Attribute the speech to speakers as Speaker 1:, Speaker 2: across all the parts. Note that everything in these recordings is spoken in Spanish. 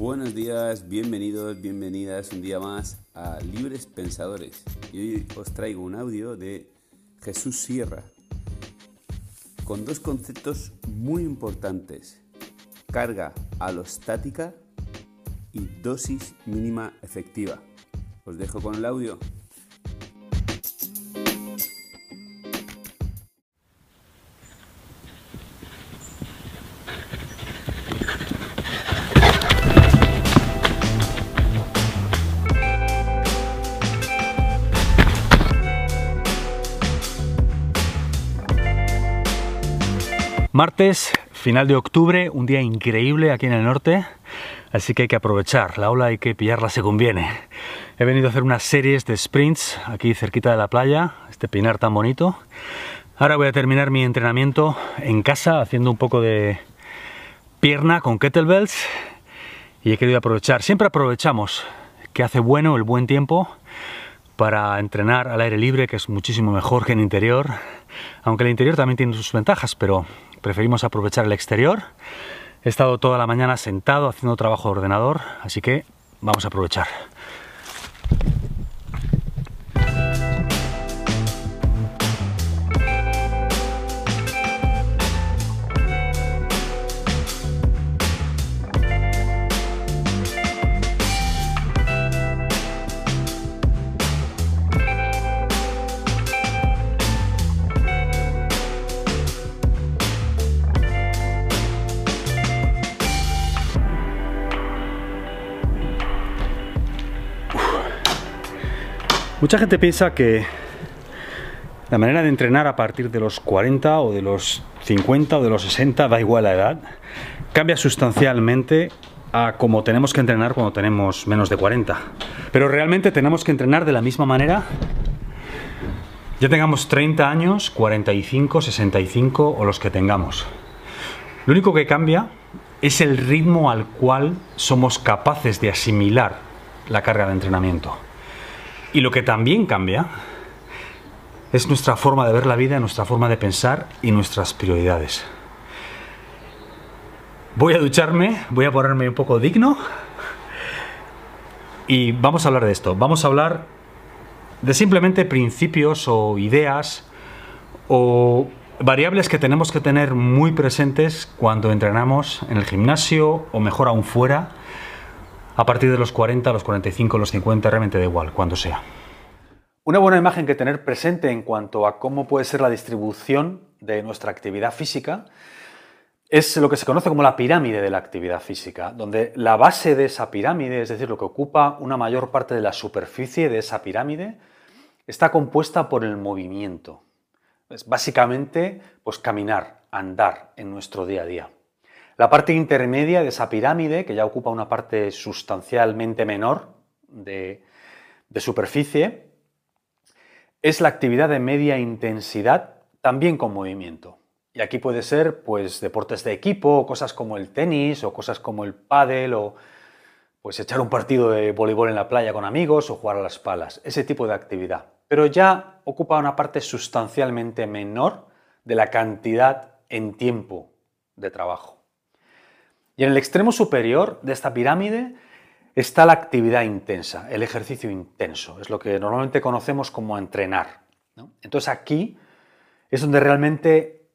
Speaker 1: Buenos días, bienvenidos, bienvenidas un día más a Libres Pensadores. Y hoy os traigo un audio de Jesús Sierra con dos conceptos muy importantes. Carga alostática y dosis mínima efectiva. Os dejo con el audio.
Speaker 2: Martes, final de octubre, un día increíble aquí en el norte, así que hay que aprovechar, la ola hay que pillarla según viene. He venido a hacer unas series de sprints aquí cerquita de la playa, este pinar tan bonito. Ahora voy a terminar mi entrenamiento en casa haciendo un poco de pierna con kettlebells y he querido aprovechar, siempre aprovechamos que hace bueno el buen tiempo para entrenar al aire libre, que es muchísimo mejor que en interior, aunque el interior también tiene sus ventajas, pero preferimos aprovechar el exterior. He estado toda la mañana sentado haciendo trabajo de ordenador, así que vamos a aprovechar. Mucha gente piensa que la manera de entrenar a partir de los 40 o de los 50 o de los 60, da igual la edad, cambia sustancialmente a como tenemos que entrenar cuando tenemos menos de 40. Pero realmente tenemos que entrenar de la misma manera, ya tengamos 30 años, 45, 65 o los que tengamos. Lo único que cambia es el ritmo al cual somos capaces de asimilar la carga de entrenamiento. Y lo que también cambia es nuestra forma de ver la vida, nuestra forma de pensar y nuestras prioridades. Voy a ducharme, voy a ponerme un poco digno y vamos a hablar de esto. Vamos a hablar de simplemente principios o ideas o variables que tenemos que tener muy presentes cuando entrenamos en el gimnasio o mejor aún fuera a partir de los 40, los 45, los 50, realmente da igual, cuando sea. Una buena imagen que tener presente en cuanto a cómo puede ser la distribución de nuestra actividad física es lo que se conoce como la pirámide de la actividad física, donde la base de esa pirámide, es decir, lo que ocupa una mayor parte de la superficie de esa pirámide, está compuesta por el movimiento. Es básicamente, pues caminar, andar en nuestro día a día. La parte intermedia de esa pirámide, que ya ocupa una parte sustancialmente menor de, superficie, es la actividad de media intensidad, también con movimiento. Y aquí puede ser pues deportes de equipo, cosas como el tenis o cosas como el pádel o pues echar un partido de voleibol en la playa con amigos o jugar a las palas, ese tipo de actividad. Pero ya ocupa una parte sustancialmente menor de la cantidad en tiempo de trabajo. Y en el extremo superior de esta pirámide está la actividad intensa, el ejercicio intenso. Es lo que normalmente conocemos como entrenar. Entonces aquí es donde realmente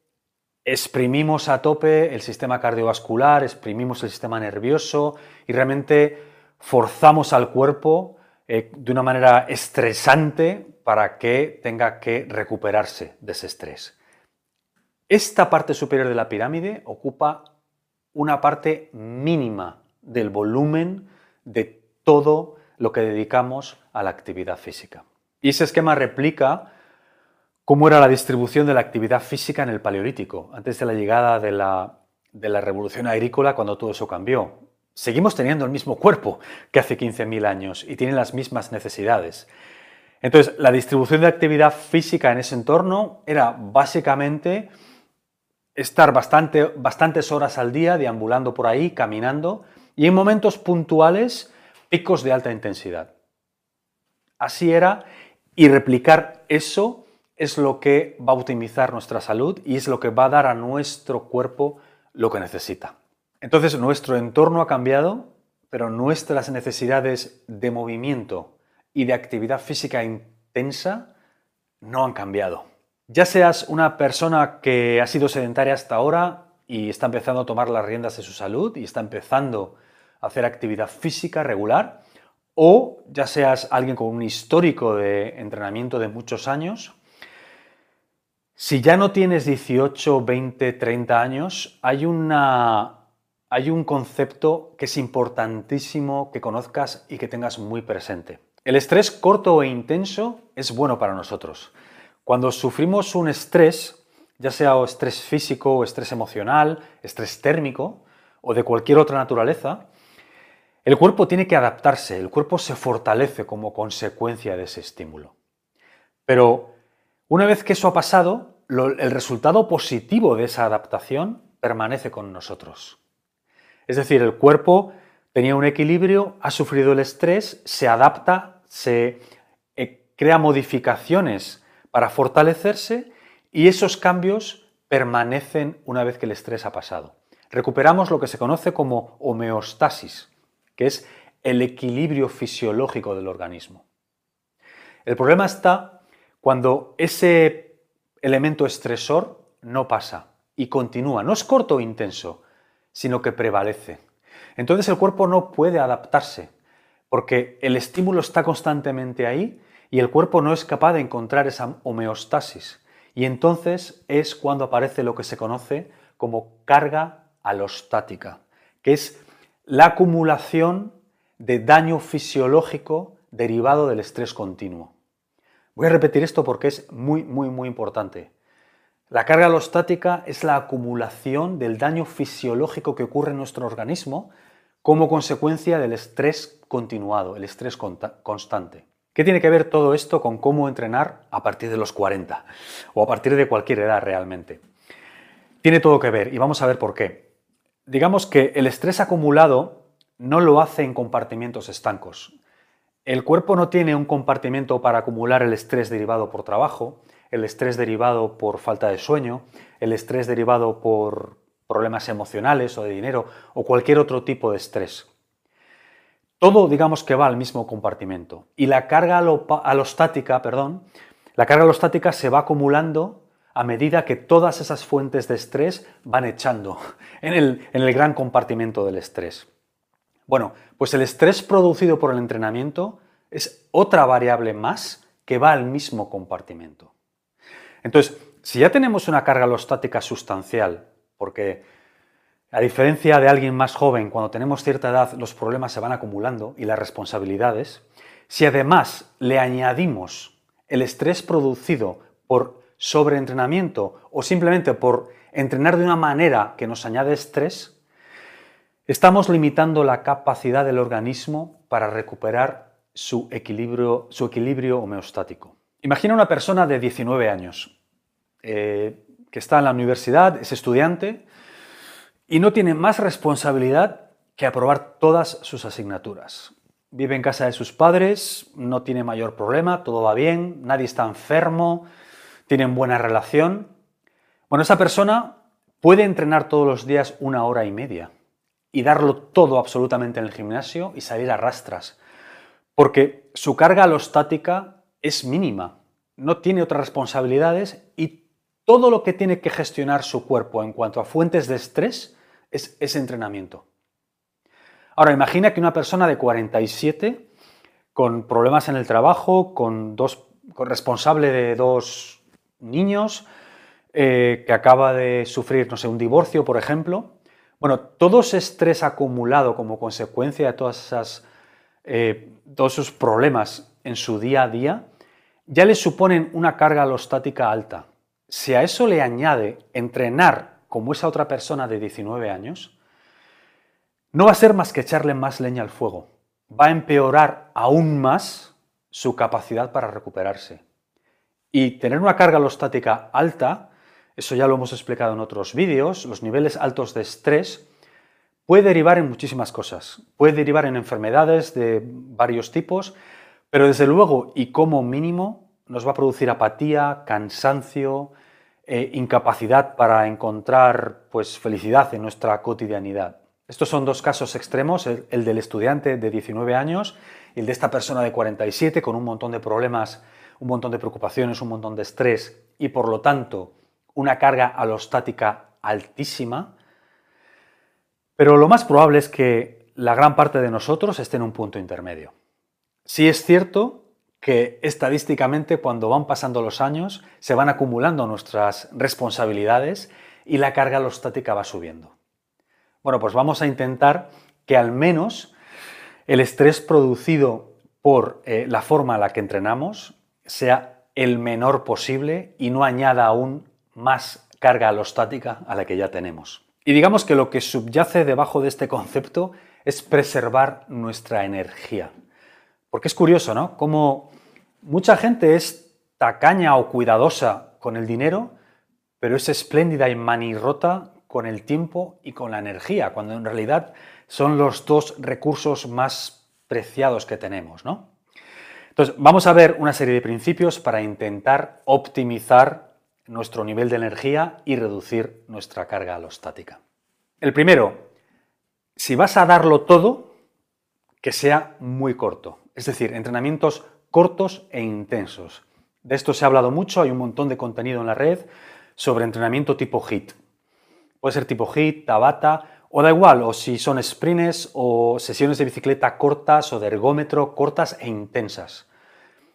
Speaker 2: exprimimos a tope el sistema cardiovascular, exprimimos el sistema nervioso y realmente forzamos al cuerpo eh, de una manera estresante para que tenga que recuperarse de ese estrés. Esta parte superior de la pirámide ocupa una parte mínima del volumen de todo lo que dedicamos a la actividad física. Y ese esquema replica cómo era la distribución de la actividad física en el Paleolítico, antes de la llegada de la, de la revolución agrícola, cuando todo eso cambió. Seguimos teniendo el mismo cuerpo que hace 15.000 años y tienen las mismas necesidades. Entonces, la distribución de actividad física en ese entorno era básicamente estar bastante, bastantes horas al día deambulando por ahí, caminando, y en momentos puntuales picos de alta intensidad. Así era, y replicar eso es lo que va a optimizar nuestra salud y es lo que va a dar a nuestro cuerpo lo que necesita. Entonces nuestro entorno ha cambiado, pero nuestras necesidades de movimiento y de actividad física intensa no han cambiado. Ya seas una persona que ha sido sedentaria hasta ahora y está empezando a tomar las riendas de su salud y está empezando a hacer actividad física regular, o ya seas alguien con un histórico de entrenamiento de muchos años, si ya no tienes 18, 20, 30 años, hay, hay un concepto que es importantísimo que conozcas y que tengas muy presente. El estrés corto e intenso es bueno para nosotros. Cuando sufrimos un estrés, ya sea estrés físico o estrés emocional, estrés térmico o de cualquier otra naturaleza, el cuerpo tiene que adaptarse, el cuerpo se fortalece como consecuencia de ese estímulo. Pero una vez que eso ha pasado, el resultado positivo de esa adaptación permanece con nosotros. Es decir, el cuerpo tenía un equilibrio, ha sufrido el estrés, se adapta, se eh, crea modificaciones para fortalecerse y esos cambios permanecen una vez que el estrés ha pasado. Recuperamos lo que se conoce como homeostasis, que es el equilibrio fisiológico del organismo. El problema está cuando ese elemento estresor no pasa y continúa, no es corto o intenso, sino que prevalece. Entonces el cuerpo no puede adaptarse, porque el estímulo está constantemente ahí y el cuerpo no es capaz de encontrar esa homeostasis. Y entonces es cuando aparece lo que se conoce como carga alostática, que es la acumulación de daño fisiológico derivado del estrés continuo. Voy a repetir esto porque es muy, muy, muy importante. La carga alostática es la acumulación del daño fisiológico que ocurre en nuestro organismo como consecuencia del estrés continuado, el estrés constante. ¿Qué tiene que ver todo esto con cómo entrenar a partir de los 40 o a partir de cualquier edad realmente? Tiene todo que ver y vamos a ver por qué digamos que el estrés acumulado no lo hace en compartimientos estancos. El cuerpo no tiene un compartimento para acumular el estrés derivado por trabajo, el estrés derivado por falta de sueño, el estrés derivado por problemas emocionales o de dinero o cualquier otro tipo de estrés. Todo digamos que va al mismo compartimento y la carga alostática, perdón, la carga alostática se va acumulando a medida que todas esas fuentes de estrés van echando en el, en el gran compartimento del estrés. Bueno, pues el estrés producido por el entrenamiento es otra variable más que va al mismo compartimento. Entonces, si ya tenemos una carga alostática sustancial, porque a diferencia de alguien más joven, cuando tenemos cierta edad los problemas se van acumulando y las responsabilidades, si además le añadimos el estrés producido por sobreentrenamiento o simplemente por entrenar de una manera que nos añade estrés, estamos limitando la capacidad del organismo para recuperar su equilibrio, su equilibrio homeostático. Imagina una persona de 19 años eh, que está en la universidad, es estudiante y no tiene más responsabilidad que aprobar todas sus asignaturas. Vive en casa de sus padres, no tiene mayor problema, todo va bien, nadie está enfermo, tienen buena relación. Bueno, esa persona puede entrenar todos los días una hora y media y darlo todo absolutamente en el gimnasio y salir a rastras, porque su carga alostática es mínima, no tiene otras responsabilidades y todo lo que tiene que gestionar su cuerpo en cuanto a fuentes de estrés es ese entrenamiento. Ahora, imagina que una persona de 47, con problemas en el trabajo, con dos, con responsable de dos niños, eh, que acaba de sufrir, no sé, un divorcio, por ejemplo. Bueno, todo ese estrés acumulado como consecuencia de todas esas, eh, todos esos problemas en su día a día, ya le suponen una carga alostática alta. Si a eso le añade entrenar como esa otra persona de 19 años, no va a ser más que echarle más leña al fuego. Va a empeorar aún más su capacidad para recuperarse. Y tener una carga alostática alta, eso ya lo hemos explicado en otros vídeos, los niveles altos de estrés, puede derivar en muchísimas cosas. Puede derivar en enfermedades de varios tipos, pero desde luego y como mínimo nos va a producir apatía, cansancio, eh, incapacidad para encontrar pues, felicidad en nuestra cotidianidad. Estos son dos casos extremos, el, el, del estudiante de 19 años y el de esta persona de 47 con un montón de problemas, un montón de preocupaciones, un montón de estrés y por lo tanto una carga alostática altísima. Pero lo más probable es que la gran parte de nosotros esté en un punto intermedio. Sí es cierto que estadísticamente cuando van pasando los años se van acumulando nuestras responsabilidades y la carga alostática va subiendo. Bueno, pues vamos a intentar que al menos el estrés producido por eh, la forma en la que entrenamos sea el menor posible y no añada aún más carga alostática a la que ya tenemos. Y digamos que lo que subyace debajo de este concepto es preservar nuestra energía. Porque es curioso, ¿no? Como mucha gente es tacaña o cuidadosa con el dinero, pero es espléndida y manirrota con el tiempo y con la energía, cuando en realidad son los dos recursos más preciados que tenemos, ¿no? Entonces, vamos a ver una serie de principios para intentar optimizar nuestro nivel de energía y reducir nuestra carga alostática. El primero, si vas a darlo todo, que sea muy corto, es decir, entrenamientos cortos e intensos. De esto se ha hablado mucho, hay un montón de contenido en la red sobre entrenamiento tipo HIT. Puede ser tipo HIT, Tabata, o da igual, o si son sprints o sesiones de bicicleta cortas o de ergómetro cortas e intensas.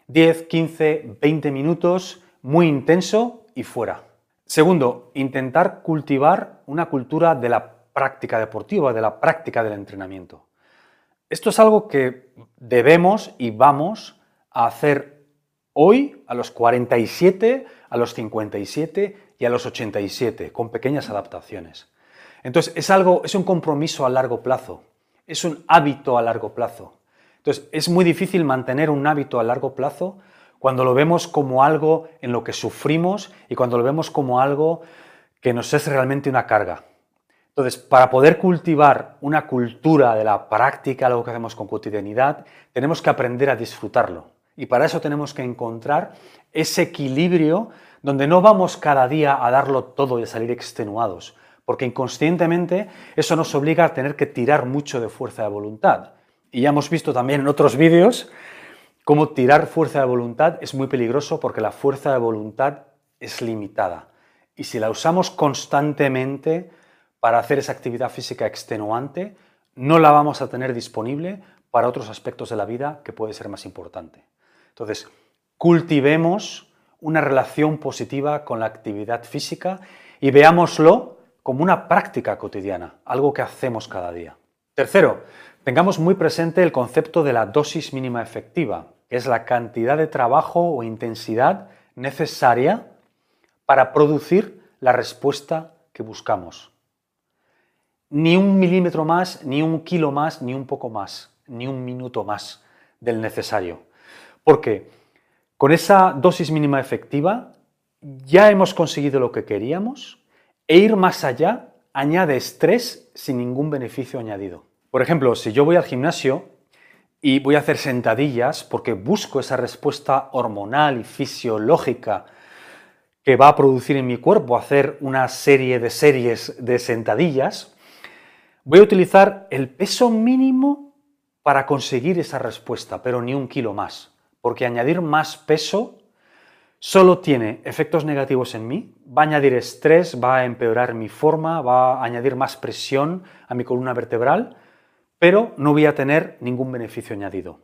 Speaker 2: 10, 15, 20 minutos, muy intenso y fuera. Segundo, intentar cultivar una cultura de la práctica deportiva, de la práctica del entrenamiento. Esto es algo que debemos y vamos a hacer hoy a los 47, a los 57 y a los 87, con pequeñas adaptaciones. Entonces, es algo, es un compromiso a largo plazo, es un hábito a largo plazo. Entonces, es muy difícil mantener un hábito a largo plazo cuando lo vemos como algo en lo que sufrimos y cuando lo vemos como algo que nos es realmente una carga. Entonces, para poder cultivar una cultura de la práctica, algo que hacemos con cotidianidad, tenemos que aprender a disfrutarlo. Y para eso tenemos que encontrar ese equilibrio donde no vamos cada día a darlo todo y a salir extenuados, porque inconscientemente eso nos obliga a tener que tirar mucho de fuerza de voluntad. Y ya hemos visto también en otros vídeos cómo tirar fuerza de voluntad es muy peligroso porque la fuerza de voluntad es limitada. Y si la usamos constantemente, para hacer esa actividad física extenuante, no la vamos a tener disponible para otros aspectos de la vida que puede ser más importante. Entonces, cultivemos una relación positiva con la actividad física y veámoslo como una práctica cotidiana, algo que hacemos cada día. Tercero, tengamos muy presente el concepto de la dosis mínima efectiva, que es la cantidad de trabajo o intensidad necesaria para producir la respuesta que buscamos ni un milímetro más, ni un kilo más, ni un poco más, ni un minuto más del necesario. Porque con esa dosis mínima efectiva ya hemos conseguido lo que queríamos e ir más allá añade estrés sin ningún beneficio añadido. Por ejemplo, si yo voy al gimnasio y voy a hacer sentadillas porque busco esa respuesta hormonal y fisiológica que va a producir en mi cuerpo hacer una serie de series de sentadillas, Voy a utilizar el peso mínimo para conseguir esa respuesta, pero ni un kilo más, porque añadir más peso solo tiene efectos negativos en mí, va a añadir estrés, va a empeorar mi forma, va a añadir más presión a mi columna vertebral, pero no voy a tener ningún beneficio añadido.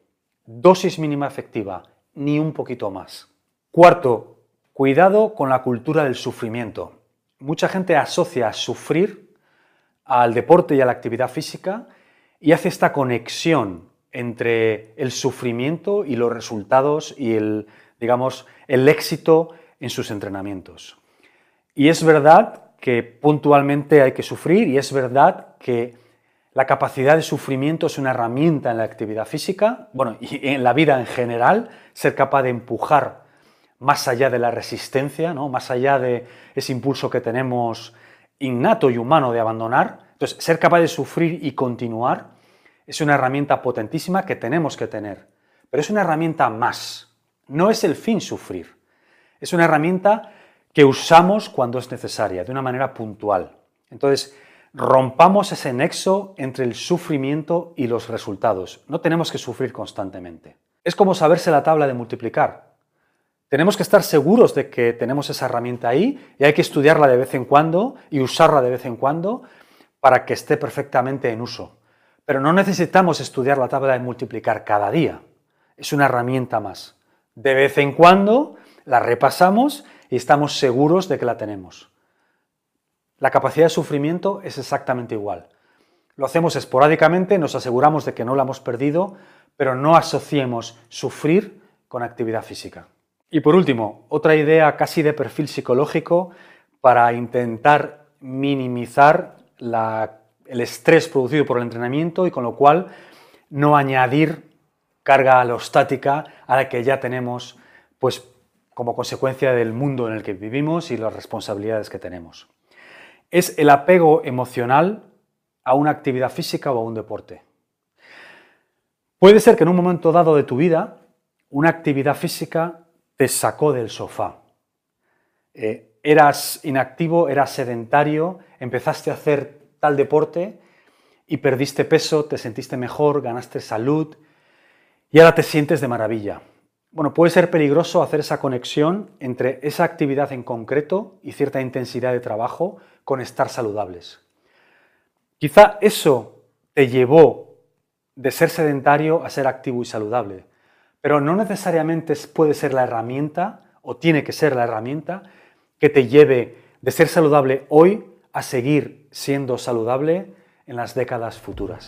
Speaker 2: Dosis mínima efectiva, ni un poquito más. Cuarto, cuidado con la cultura del sufrimiento. Mucha gente asocia sufrir al deporte y a la actividad física y hace esta conexión entre el sufrimiento y los resultados y el, digamos, el éxito en sus entrenamientos. Y es verdad que puntualmente hay que sufrir y es verdad que la capacidad de sufrimiento es una herramienta en la actividad física, bueno, y en la vida en general, ser capaz de empujar más allá de la resistencia, ¿no? más allá de ese impulso que tenemos innato y humano de abandonar. Entonces, ser capaz de sufrir y continuar es una herramienta potentísima que tenemos que tener, pero es una herramienta más. No es el fin sufrir. Es una herramienta que usamos cuando es necesaria, de una manera puntual. Entonces, rompamos ese nexo entre el sufrimiento y los resultados. No tenemos que sufrir constantemente. Es como saberse la tabla de multiplicar. Tenemos que estar seguros de que tenemos esa herramienta ahí y hay que estudiarla de vez en cuando y usarla de vez en cuando para que esté perfectamente en uso. Pero no necesitamos estudiar la tabla de multiplicar cada día. Es una herramienta más. De vez en cuando la repasamos y estamos seguros de que la tenemos. La capacidad de sufrimiento es exactamente igual. Lo hacemos esporádicamente, nos aseguramos de que no la hemos perdido, pero no asociemos sufrir con actividad física. Y por último, otra idea casi de perfil psicológico para intentar minimizar el estrés producido por el entrenamiento y con lo cual no añadir carga alostática a la que ya tenemos pues como consecuencia del mundo en el que vivimos y las responsabilidades que tenemos es el apego emocional a una actividad física o a un deporte. Puede ser que en un momento dado de tu vida una actividad física te sacó del sofá. Eh, eras inactivo, eras sedentario, empezaste a hacer tal deporte y perdiste peso, te sentiste mejor, ganaste salud y ahora te sientes de maravilla. Bueno, puede ser peligroso hacer esa conexión entre esa actividad en concreto y cierta intensidad de trabajo con estar saludables. Quizá eso te llevó de ser sedentario a ser activo y saludable, pero no necesariamente puede ser la herramienta o tiene que ser la herramienta que te lleve de ser saludable hoy a seguir siendo saludable en las décadas futuras.